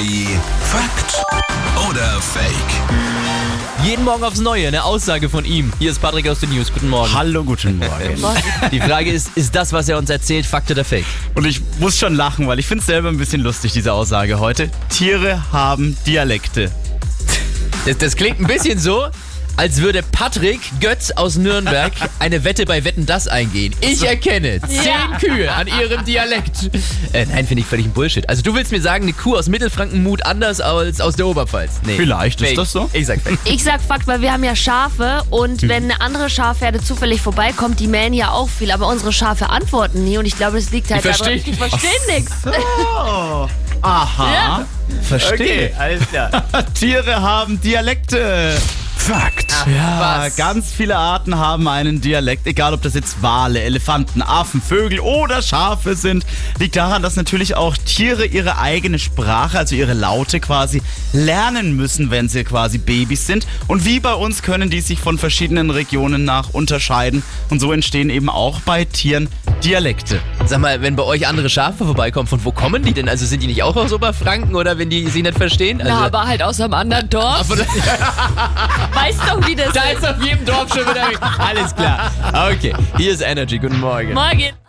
Energy Fakt oder Fake? Jeden Morgen aufs Neue, eine Aussage von ihm. Hier ist Patrick aus den News. Guten Morgen. Hallo, guten Morgen. Die Frage ist, ist das, was er uns erzählt, Fakt oder Fake? Und ich muss schon lachen, weil ich finde es selber ein bisschen lustig, diese Aussage heute. Tiere haben Dialekte. Das, das klingt ein bisschen so, als würde Patrick Götz aus Nürnberg eine Wette bei Wetten das eingehen. Ich erkenne zehn Kühe an ihrem Dialekt. Äh, nein, finde ich völlig ein Bullshit. Also du willst mir sagen, eine Kuh aus Mittelfranken mut anders als aus der Oberpfalz? Nee. Vielleicht ist Fake. das so. Ich sag Fake. Ich sag Fakt, weil wir haben ja Schafe und wenn eine andere Schafherde zufällig vorbeikommt, die mähen ja auch viel, aber unsere Schafe antworten nie und ich glaube, das liegt halt Die daran, die verstehen nichts. Oh. Aha. Ja. Verstehe. alles klar. Tiere haben Dialekte. Fakt. Ja, Was? ganz viele Arten haben einen Dialekt, egal ob das jetzt Wale, Elefanten, Affen, Vögel oder Schafe sind. Liegt daran, dass natürlich auch Tiere ihre eigene Sprache, also ihre Laute quasi lernen müssen, wenn sie quasi Babys sind. Und wie bei uns können die sich von verschiedenen Regionen nach unterscheiden. Und so entstehen eben auch bei Tieren Dialekte. Sag mal, wenn bei euch andere Schafe vorbeikommen, von wo kommen die denn? Also sind die nicht auch aus Oberfranken oder wenn die sie nicht verstehen? Also, Na, aber halt aus einem anderen Dorf. Weißt doch, wie das da ist. ist auf jedem Dorf schon wieder. Alles klar. Okay, hier ist Energy. Guten Morgen. Morgen.